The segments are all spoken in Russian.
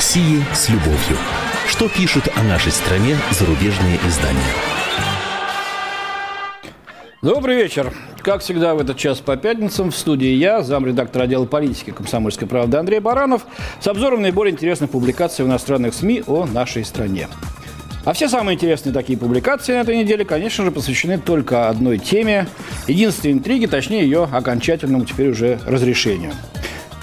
России с любовью. Что пишут о нашей стране зарубежные издания? Добрый вечер. Как всегда в этот час по пятницам в студии я, замредактор отдела политики комсомольской правды Андрей Баранов, с обзором наиболее интересных публикаций в иностранных СМИ о нашей стране. А все самые интересные такие публикации на этой неделе, конечно же, посвящены только одной теме, единственной интриге, точнее ее окончательному теперь уже разрешению.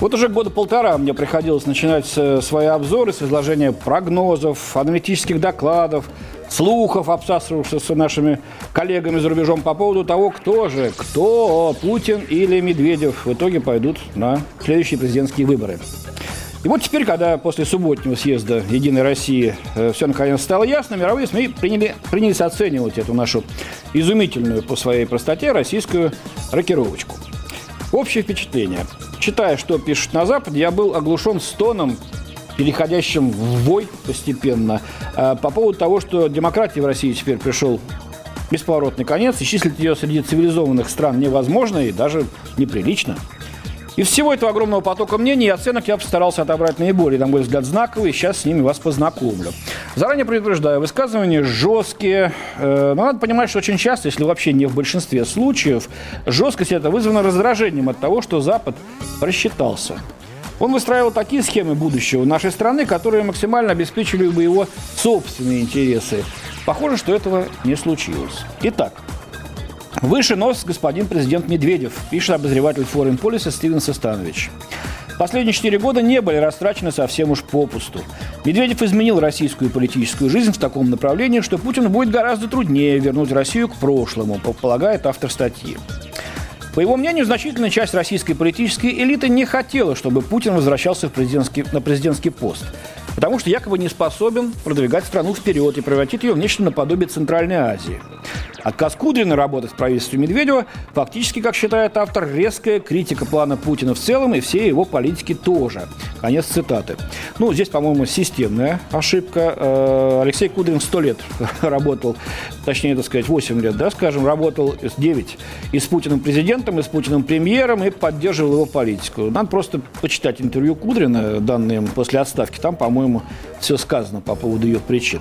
Вот уже года полтора мне приходилось начинать свои обзоры с изложения прогнозов, аналитических докладов, слухов, обсасывавшихся с нашими коллегами за рубежом по поводу того, кто же, кто, Путин или Медведев в итоге пойдут на следующие президентские выборы. И вот теперь, когда после субботнего съезда «Единой России» э, все наконец стало ясно, мировые СМИ приняли, принялись оценивать эту нашу изумительную по своей простоте российскую рокировочку. Общее впечатление. Читая, что пишут на Западе, я был оглушен стоном, переходящим в вой постепенно, э, по поводу того, что демократии в России теперь пришел бесповоротный конец, и числить ее среди цивилизованных стран невозможно и даже неприлично – из всего этого огромного потока мнений и оценок я постарался отобрать наиболее, на мой взгляд, знаковые. Сейчас с ними вас познакомлю. Заранее предупреждаю, высказывания жесткие. Э, но надо понимать, что очень часто, если вообще не в большинстве случаев, жесткость это вызвана раздражением от того, что Запад просчитался. Он выстраивал такие схемы будущего нашей страны, которые максимально обеспечивали бы его собственные интересы. Похоже, что этого не случилось. Итак, Выше нос господин президент Медведев, пишет обозреватель Foreign Policy Стивен Состанович. Последние четыре года не были растрачены совсем уж попусту. Медведев изменил российскую политическую жизнь в таком направлении, что Путину будет гораздо труднее вернуть Россию к прошлому, полагает автор статьи. По его мнению, значительная часть российской политической элиты не хотела, чтобы Путин возвращался в президентский, на президентский пост – потому что якобы не способен продвигать страну вперед и превратить ее в нечто наподобие Центральной Азии. Отказ Кудрина работать в правительстве Медведева фактически, как считает автор, резкая критика плана Путина в целом и всей его политики тоже. Конец цитаты. Ну, здесь, по-моему, системная ошибка. Э, Алексей Кудрин сто лет работал, точнее, так сказать, 8 лет, да, скажем, работал 9 и с Путиным президентом, и с Путиным премьером, и поддерживал его политику. Надо просто почитать интервью Кудрина, данные после отставки. Там, по-моему, все сказано по поводу ее причин.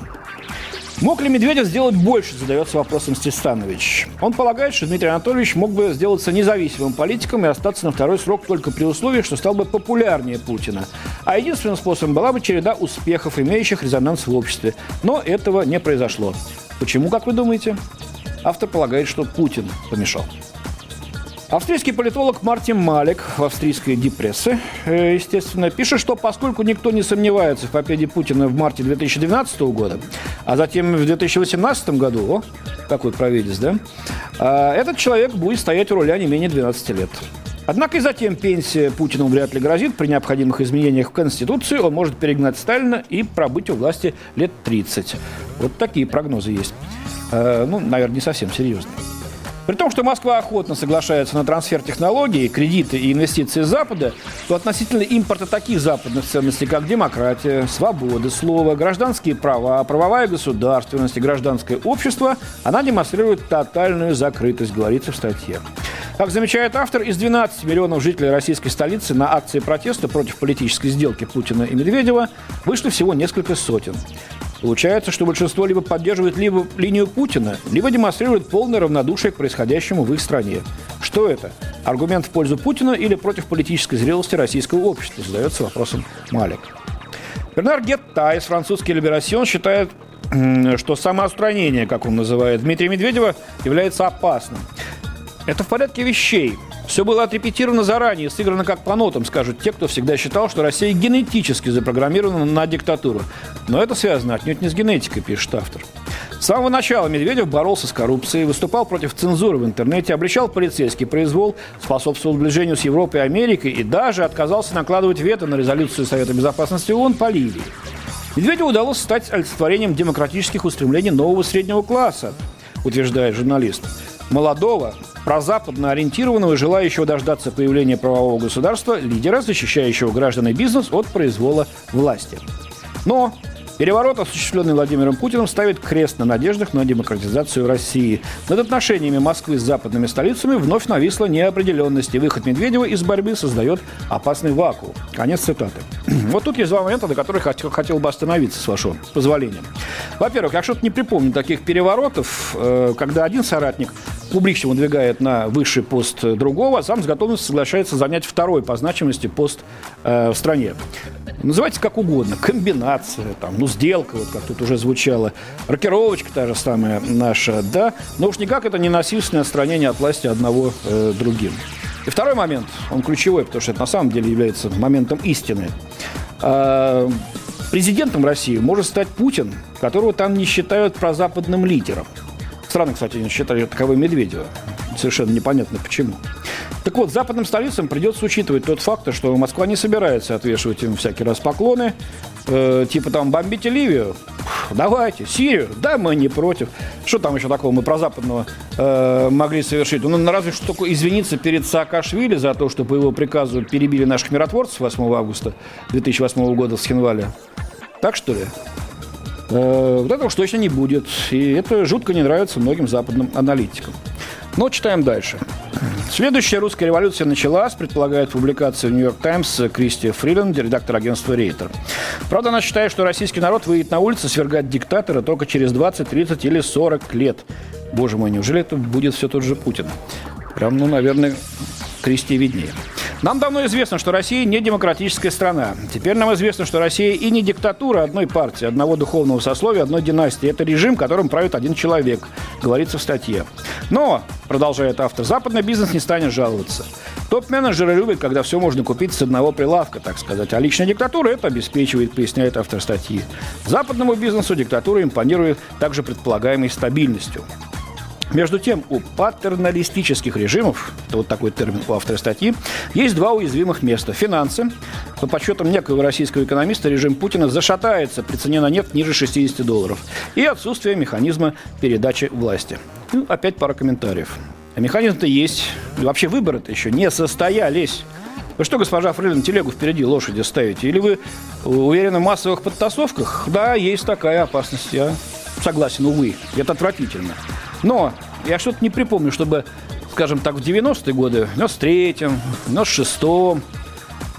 Мог ли Медведев сделать больше, задается вопросом Стестанович. Он полагает, что Дмитрий Анатольевич мог бы сделаться независимым политиком и остаться на второй срок только при условии, что стал бы популярнее Путина. А единственным способом была бы череда успехов, имеющих резонанс в обществе. Но этого не произошло. Почему, как вы думаете? Автор полагает, что Путин помешал. Австрийский политолог Мартин Малик в австрийской депрессе, э, естественно, пишет, что поскольку никто не сомневается в победе Путина в марте 2012 года, а затем в 2018 году, о, какой провидец, да, а, этот человек будет стоять у руля не менее 12 лет. Однако и затем пенсия Путину вряд ли грозит. При необходимых изменениях в Конституции он может перегнать Сталина и пробыть у власти лет 30. Вот такие прогнозы есть. Э, ну, наверное, не совсем серьезные. При том, что Москва охотно соглашается на трансфер технологий, кредиты и инвестиции Запада, то относительно импорта таких западных ценностей, как демократия, свобода слова, гражданские права, правовая государственность и гражданское общество, она демонстрирует тотальную закрытость, говорится в статье. Как замечает автор, из 12 миллионов жителей российской столицы на акции протеста против политической сделки Путина и Медведева вышли всего несколько сотен. Получается, что большинство либо поддерживает либо линию Путина, либо демонстрирует полное равнодушие к происходящему в их стране. Что это? Аргумент в пользу Путина или против политической зрелости российского общества? Задается вопросом Малик. Бернар Гетта из французский «Либерасьон» считает, что самоустранение, как он называет Дмитрия Медведева, является опасным. Это в порядке вещей. Все было отрепетировано заранее, сыграно как по нотам, скажут те, кто всегда считал, что Россия генетически запрограммирована на диктатуру. Но это связано отнюдь не с генетикой, пишет автор. С самого начала Медведев боролся с коррупцией, выступал против цензуры в интернете, обличал полицейский произвол, способствовал сближению с Европой и Америкой и даже отказался накладывать вето на резолюцию Совета Безопасности ООН по Ливии. Медведеву удалось стать олицетворением демократических устремлений нового среднего класса, утверждает журналист. Молодого, прозападно ориентированного, желающего дождаться появления правового государства, лидера, защищающего граждан и бизнес от произвола власти. Но Переворот, осуществленный Владимиром Путиным, ставит крест на надеждах на демократизацию России. Над отношениями Москвы с западными столицами вновь нависла неопределенность, и выход Медведева из борьбы создает опасный вакуум. Конец цитаты. Вот тут есть два момента, на которых хотел, хотел бы остановиться, с вашего позволения. Во-первых, я что-то не припомню таких переворотов, э, когда один соратник публично выдвигает на высший пост другого, а сам с готовностью соглашается занять второй по значимости пост э, в стране. Называйте как угодно. Комбинация, там, ну, сделка, вот как тут уже звучало. Рокировочка та же самая наша, да. Но уж никак это не насильственное отстранение от власти одного э, другим. И второй момент, он ключевой, потому что это на самом деле является моментом истины. А, президентом России может стать Путин, которого там не считают прозападным лидером. Странно, кстати, не считают таковым Медведева. Совершенно непонятно почему. Так вот, западным столицам придется учитывать тот факт, что Москва не собирается отвешивать им всякий раз поклоны. Э, типа там бомбите Ливию, давайте, Сирию, да, мы не против. Что там еще такого мы про западного э, могли совершить? Ну, разве что только извиниться перед Саакашвили за то, что по его приказу перебили наших миротворцев 8 августа 2008 года в Схинвале. Так что ли? Э, вот этого уж точно не будет. И это жутко не нравится многим западным аналитикам. Но читаем дальше. Следующая русская революция началась, предполагает публикация в «Нью-Йорк Таймс» Кристи Фриленд, редактор агентства «Рейтер». Правда, она считает, что российский народ выйдет на улицы свергать диктатора только через 20, 30 или 40 лет. Боже мой, неужели это будет все тот же Путин? Прям, ну, наверное, Кристи виднее. Нам давно известно, что Россия не демократическая страна. Теперь нам известно, что Россия и не диктатура одной партии, одного духовного сословия, одной династии. Это режим, которым правит один человек, говорится в статье. Но, продолжает автор, западный бизнес не станет жаловаться. Топ-менеджеры любят, когда все можно купить с одного прилавка, так сказать. А личная диктатура это обеспечивает, поясняет автор статьи. Западному бизнесу диктатура импонирует также предполагаемой стабильностью. Между тем, у патерналистических режимов, это вот такой термин у автора статьи, есть два уязвимых места. Финансы. По подсчетам некоего российского экономиста, режим Путина зашатается при цене на нефть ниже 60 долларов. И отсутствие механизма передачи власти. Ну, опять пара комментариев. А механизм-то есть. И вообще выборы-то еще не состоялись. Вы что, госпожа Фрилин, телегу впереди лошади ставите? Или вы уверены в массовых подтасовках? Да, есть такая опасность. Я согласен, увы. Это отвратительно. Но я что-то не припомню, чтобы, скажем так, в 90-е годы, в 93-м, в 96-м,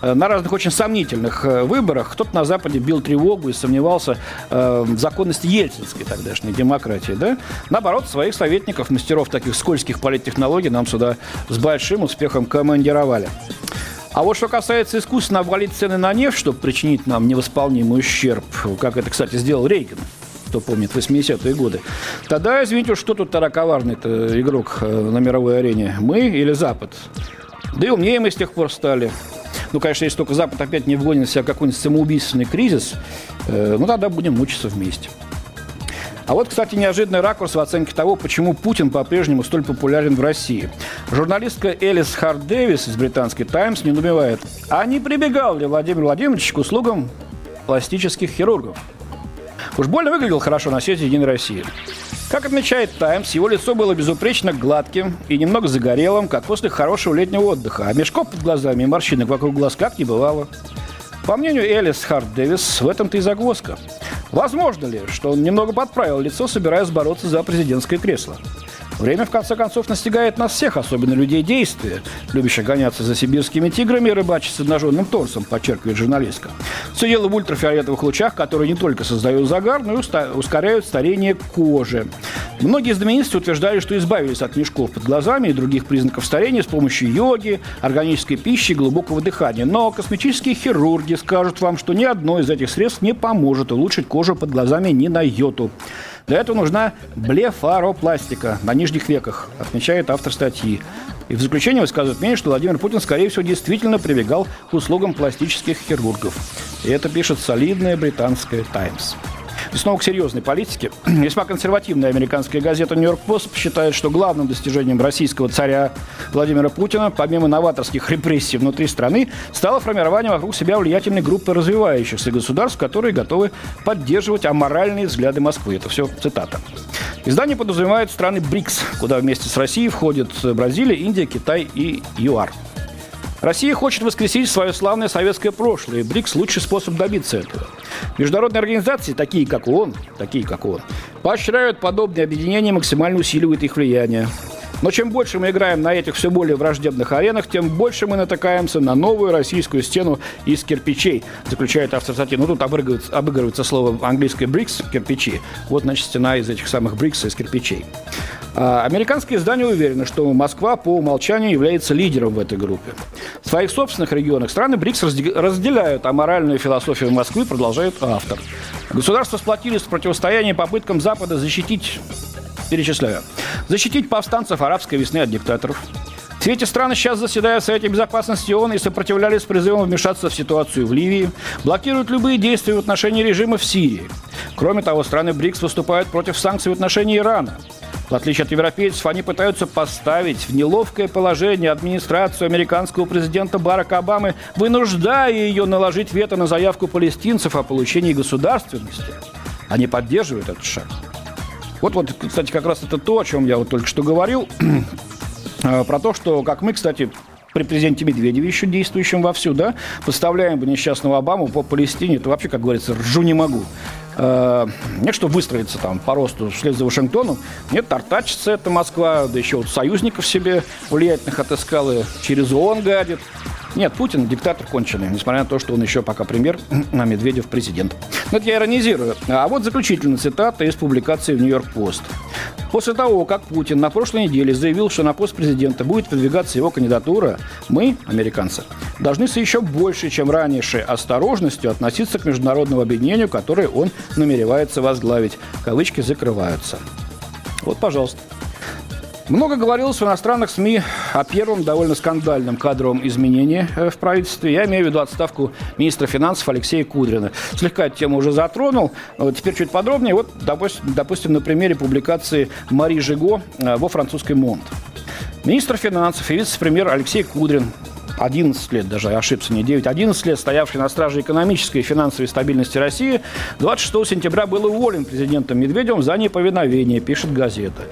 э, на разных очень сомнительных э, выборах кто-то на Западе бил тревогу и сомневался э, в законности ельцинской тогдашней демократии. Да? Наоборот, своих советников, мастеров таких скользких политтехнологий нам сюда с большим успехом командировали. А вот что касается искусственно обвалить цены на нефть, чтобы причинить нам невосполнимый ущерб, как это, кстати, сделал Рейган – кто помнит, 80-е годы. Тогда, извините, что тут тараковарный игрок э, на мировой арене? Мы или Запад? Да и умнее мы с тех пор стали. Ну, конечно, если только Запад опять не вгонит в себя какой-нибудь самоубийственный кризис, э, ну, тогда будем мучиться вместе. А вот, кстати, неожиданный ракурс в оценке того, почему Путин по-прежнему столь популярен в России. Журналистка Элис Харт Дэвис из британской «Таймс» не недоумевает, а не прибегал ли Владимир Владимирович к услугам пластических хирургов? Уж больно выглядел хорошо на съезде Единой России. Как отмечает «Таймс», его лицо было безупречно гладким и немного загорелым, как после хорошего летнего отдыха, а мешков под глазами и морщинок вокруг глаз как не бывало. По мнению Элис Харт Дэвис, в этом-то и загвоздка. Возможно ли, что он немного подправил лицо, собираясь бороться за президентское кресло? Время, в конце концов, настигает нас всех, особенно людей действия, любящих гоняться за сибирскими тиграми и рыбачить с обнаженным торсом, подчеркивает журналистка. Все дело в ультрафиолетовых лучах, которые не только создают загар, но и ускоряют старение кожи. Многие знаменитости утверждали, что избавились от мешков под глазами и других признаков старения с помощью йоги, органической пищи и глубокого дыхания. Но косметические хирурги скажут вам, что ни одно из этих средств не поможет улучшить кожу под глазами ни на йоту. Для этого нужна блефаропластика на нижних веках, отмечает автор статьи. И в заключение высказывает мнение, что Владимир Путин, скорее всего, действительно прибегал к услугам пластических хирургов. И это пишет солидная британская «Таймс». И снова к серьезной политике. Весьма консервативная американская газета «Нью-Йорк Пост» считает, что главным достижением российского царя Владимира Путина, помимо новаторских репрессий внутри страны, стало формирование вокруг себя влиятельной группы развивающихся государств, которые готовы поддерживать аморальные взгляды Москвы. Это все цитата. Издание подразумевает страны БРИКС, куда вместе с Россией входят Бразилия, Индия, Китай и ЮАР. Россия хочет воскресить свое славное советское прошлое, БРИКС – лучший способ добиться этого. Международные организации, такие как ООН, такие как ООН, поощряют подобные объединения, максимально усиливают их влияние. Но чем больше мы играем на этих все более враждебных аренах, тем больше мы натыкаемся на новую российскую стену из кирпичей, заключает автор статьи. Ну, тут обыгрывается, обыгрывается слово английское «брикс» – кирпичи. Вот, значит, стена из этих самых брикс из кирпичей. А американские издания уверены, что Москва по умолчанию является лидером в этой группе. В своих собственных регионах страны БРИКС разделяют аморальную философию Москвы, продолжает автор. Государства сплотились в противостоянии попыткам Запада защитить перечисляю. Защитить повстанцев арабской весны от диктаторов. Все эти страны сейчас заседают в Совете Безопасности ООН и сопротивлялись призывам вмешаться в ситуацию в Ливии, блокируют любые действия в отношении режима в Сирии. Кроме того, страны БРИКС выступают против санкций в отношении Ирана. В отличие от европейцев, они пытаются поставить в неловкое положение администрацию американского президента Барака Обамы, вынуждая ее наложить вето на заявку палестинцев о получении государственности. Они поддерживают этот шаг. Вот, вот, кстати, как раз это то, о чем я вот только что говорил, э, про то, что, как мы, кстати, при президенте Медведеве еще действующем вовсю, да, поставляем бы несчастного Обаму по Палестине, то вообще, как говорится, ржу не могу. Э, нет, что выстроиться там по росту вслед за Вашингтоном. Нет, тартачится это Москва, да еще вот союзников себе влиятельных отыскала, через ООН гадит. Нет, Путин диктатор конченый, несмотря на то, что он еще пока премьер, а Медведев президент. Но это я иронизирую. А вот заключительная цитата из публикации в «Нью-Йорк-Пост». После того, как Путин на прошлой неделе заявил, что на пост президента будет продвигаться его кандидатура, мы, американцы, должны с еще большей, чем раньше, осторожностью относиться к международному объединению, которое он намеревается возглавить. Кавычки закрываются. Вот, пожалуйста. Много говорилось в иностранных СМИ о первом довольно скандальном кадровом изменении э, в правительстве. Я имею в виду отставку министра финансов Алексея Кудрина. Слегка эту тему уже затронул. Теперь чуть подробнее. Вот, допустим, на примере публикации Мари Жиго э, во французской «Монт». Министр финансов и вице-премьер Алексей Кудрин 11 лет, даже ошибся, не 9, 11 лет стоявший на страже экономической и финансовой стабильности России, 26 сентября был уволен президентом Медведевым за неповиновение, пишет газета.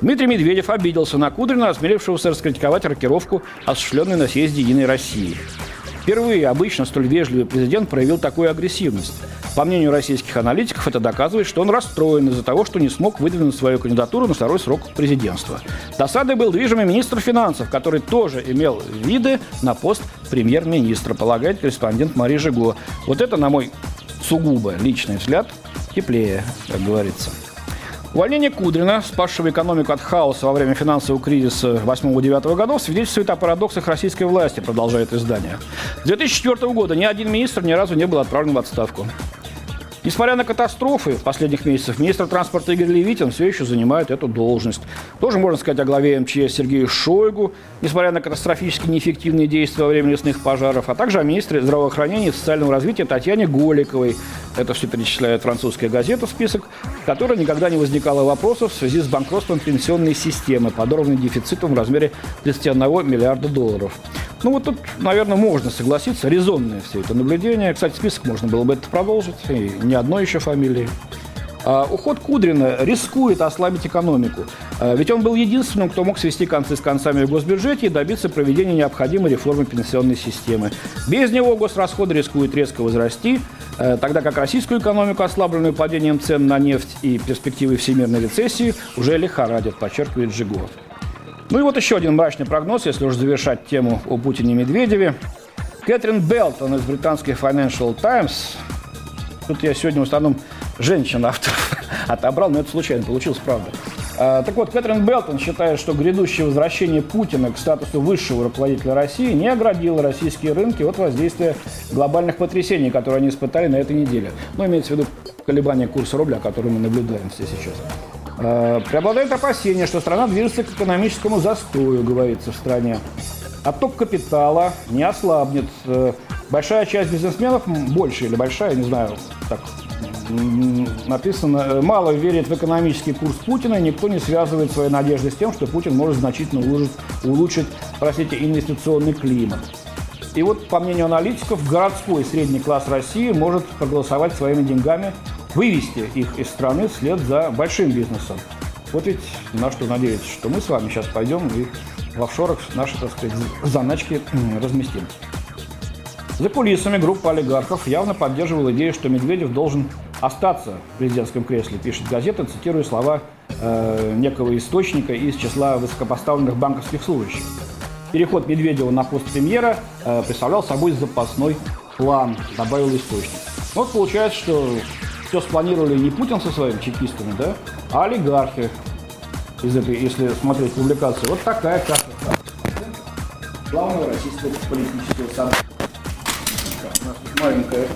Дмитрий Медведев обиделся на Кудрина, осмелившегося раскритиковать рокировку, осуществленную на съезде «Единой России». Впервые обычно столь вежливый президент проявил такую агрессивность. По мнению российских аналитиков, это доказывает, что он расстроен из-за того, что не смог выдвинуть свою кандидатуру на второй срок президентства. Досадой был движимый министр финансов, который тоже имел виды на пост премьер-министра, полагает корреспондент Мария Жиго. Вот это, на мой сугубо личный взгляд, теплее, как говорится. Увольнение Кудрина, спасшего экономику от хаоса во время финансового кризиса 8-9 годов, свидетельствует о парадоксах российской власти, продолжает издание. С 2004 года ни один министр ни разу не был отправлен в отставку. Несмотря на катастрофы последних месяцев, министр транспорта Игорь Левитин все еще занимает эту должность. Тоже можно сказать о главе МЧС Сергею Шойгу, несмотря на катастрофически неэффективные действия во время лесных пожаров, а также о министре здравоохранения и социального развития Татьяне Голиковой. Это все перечисляет французская газета, список, в которой никогда не возникало вопросов в связи с банкротством пенсионной системы, подорванной дефицитом в размере 31 миллиарда долларов. Ну вот тут, наверное, можно согласиться, резонное все это наблюдение. Кстати, список можно было бы это продолжить, и не одной еще фамилии. А, уход Кудрина рискует ослабить экономику, а, ведь он был единственным, кто мог свести концы с концами в госбюджете и добиться проведения необходимой реформы пенсионной системы. Без него госрасходы рискуют резко возрасти, а, тогда как российскую экономику, ослабленную падением цен на нефть и перспективой всемирной рецессии, уже лихорадят, подчеркивает Жигов. Ну и вот еще один мрачный прогноз, если уже завершать тему о Путине и Медведеве. Кэтрин Белтон из британской Financial Times. Тут я сегодня в основном женщин авторов отобрал, но это случайно получилось, правда. А, так вот, Кэтрин Белтон считает, что грядущее возвращение Путина к статусу высшего руководителя России не оградило российские рынки от воздействия глобальных потрясений, которые они испытали на этой неделе. Ну, имеется в виду колебания курса рубля, которые мы наблюдаем здесь сейчас. Э, преобладает опасение, что страна движется к экономическому застою, говорится в стране. Отток капитала не ослабнет. Э, большая часть бизнесменов, большая или большая, не знаю, так написано, э, мало верит в экономический курс Путина, никто не связывает свои надежды с тем, что Путин может значительно улучшить, улучшить простите, инвестиционный климат. И вот, по мнению аналитиков, городской средний класс России может проголосовать своими деньгами вывести их из страны вслед за большим бизнесом. Вот ведь на что надеяться, что мы с вами сейчас пойдем и в офшорах наши, так сказать, заначки разместим. За кулисами группа олигархов явно поддерживала идею, что Медведев должен остаться в президентском кресле, пишет газета, цитируя слова э, некого источника из числа высокопоставленных банковских служащих. Переход Медведева на пост премьера э, представлял собой запасной план, добавил источник. Ну, вот получается, что все спланировали не Путин со своими чекистами, да, а олигархи из этой, если смотреть публикацию. Вот такая карта. Главного российского политического события. Маленькая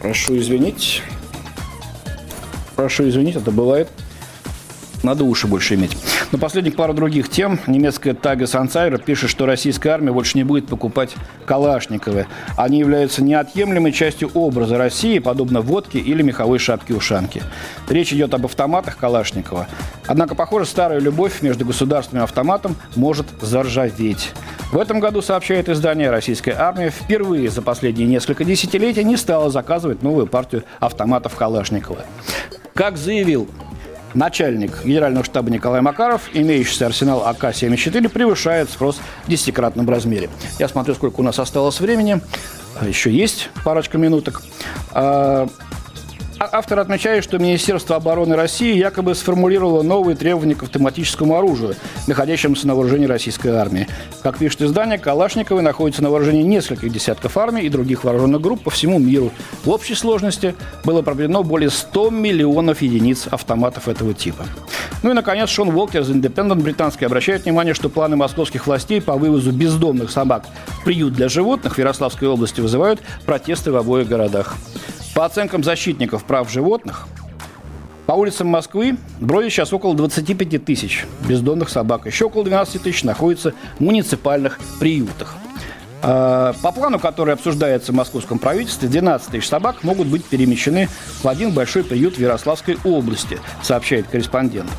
Прошу извинить. Прошу извинить, это бывает. Надо уши больше иметь. Но последних пару других тем. Немецкая Тагес Ансайра пишет, что российская армия больше не будет покупать Калашниковы. Они являются неотъемлемой частью образа России, подобно водке или меховой шапке-ушанке. Речь идет об автоматах Калашникова. Однако, похоже, старая любовь между государством и автоматом может заржаветь. В этом году, сообщает издание, российская армия впервые за последние несколько десятилетий не стала заказывать новую партию автоматов Калашникова. Как заявил Начальник Генерального штаба Николай Макаров, имеющийся арсенал АК-74, превышает спрос в десятикратном размере. Я смотрю, сколько у нас осталось времени. Еще есть парочка минуток. А, автор отмечает, что Министерство обороны России якобы сформулировало новые требования к автоматическому оружию, находящемуся на вооружении российской армии. Как пишет издание, Калашниковы находятся на вооружении нескольких десятков армий и других вооруженных групп по всему миру. В общей сложности было проведено более 100 миллионов единиц автоматов этого типа. Ну и, наконец, Шон Уолкер из Independent британский обращает внимание, что планы московских властей по вывозу бездомных собак в приют для животных в Ярославской области вызывают протесты в обоих городах. По оценкам защитников прав животных, по улицам Москвы бродит сейчас около 25 тысяч бездомных собак. Еще около 12 тысяч находятся в муниципальных приютах. А, по плану, который обсуждается в московском правительстве, 12 тысяч собак могут быть перемещены в один большой приют в Ярославской области, сообщает корреспондент.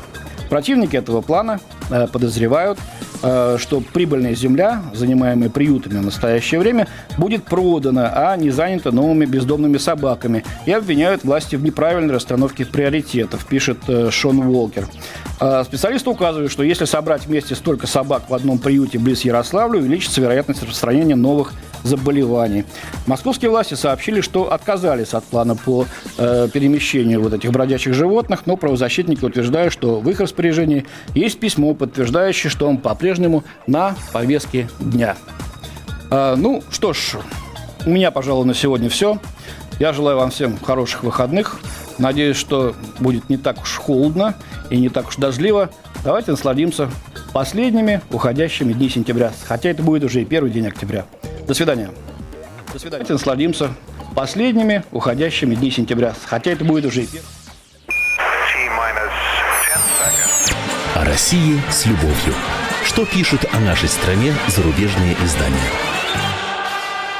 Противники этого плана э, подозревают, что прибыльная земля, занимаемая приютами в настоящее время, будет продана, а не занята новыми бездомными собаками. И обвиняют власти в неправильной расстановке приоритетов, пишет э, Шон Уолкер. Э, специалисты указывают, что если собрать вместе столько собак в одном приюте близ Ярославля, увеличится вероятность распространения новых заболеваний. Московские власти сообщили, что отказались от плана по э, перемещению вот этих бродячих животных, но правозащитники утверждают, что в их распоряжении есть письмо, подтверждающее, что он по-прежнему на повестке дня. Э, ну, что ж, у меня, пожалуй, на сегодня все. Я желаю вам всем хороших выходных. Надеюсь, что будет не так уж холодно и не так уж дождливо. Давайте насладимся последними уходящими дни сентября. Хотя это будет уже и первый день октября. До свидания. До свидания. Давайте насладимся последними уходящими дни сентября. Хотя это будет уже и. О России с любовью. Что пишут о нашей стране зарубежные издания?